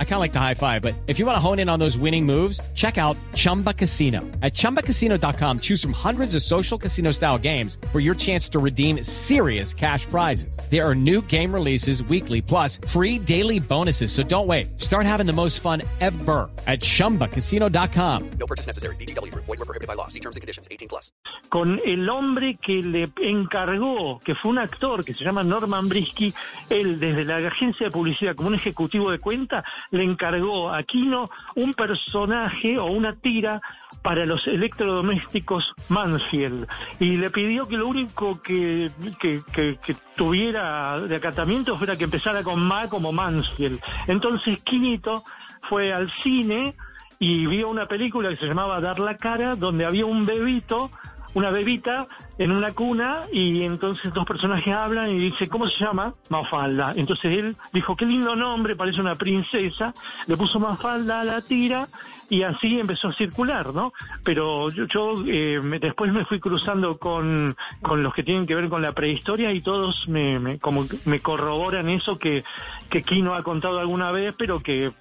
I kind of like the high five, but if you want to hone in on those winning moves, check out Chumba Casino. At ChumbaCasino.com, choose from hundreds of social casino style games for your chance to redeem serious cash prizes. There are new game releases weekly, plus free daily bonuses. So don't wait. Start having the most fun ever at ChumbaCasino.com. No purchase necessary. VGW. Void were prohibited by law. See terms and conditions. 18 plus. con el hombre que le encargó, que fue un actor que se llama Norman Briski, él desde la agencia de publicidad como un ejecutivo de cuenta, le encargó a Kino un personaje o una tira para los electrodomésticos Mansfield y le pidió que lo único que, que, que- que tuviera de acatamiento fuera que empezara con Ma como Mansfield. Entonces Quinito fue al cine y vio una película que se llamaba Dar la cara, donde había un bebito, una bebita en una cuna y entonces dos personajes hablan y dice, ¿cómo se llama? Mafalda. Entonces él dijo, qué lindo nombre, parece una princesa, le puso Mafalda a la tira y así empezó a circular, ¿no? Pero yo, yo, eh, me- después me fui cruzando con, con los que tienen que ver con la prehistoria y todos me, me- como me corroboran eso que, que Kino ha contado alguna vez, pero que,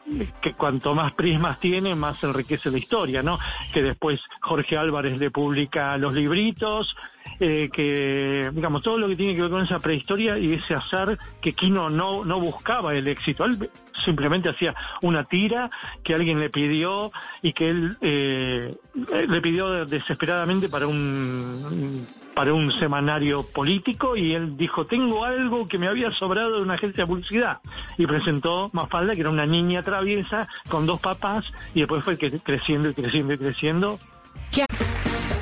que cuanto más prismas tiene, más enriquece la historia, ¿no? Que después Jorge Álvarez le publica los libritos, eh, que, digamos, todo lo que tiene que ver con esa prehistoria y ese azar que Kino no, no buscaba el éxito. Él simplemente hacía una tira que alguien le pidió y que él eh, le pidió desesperadamente para un para un semanario político y él dijo, tengo algo que me había sobrado de una agencia de publicidad. Y presentó Mafalda, que era una niña traviesa con dos papás, y después fue creciendo y creciendo y creciendo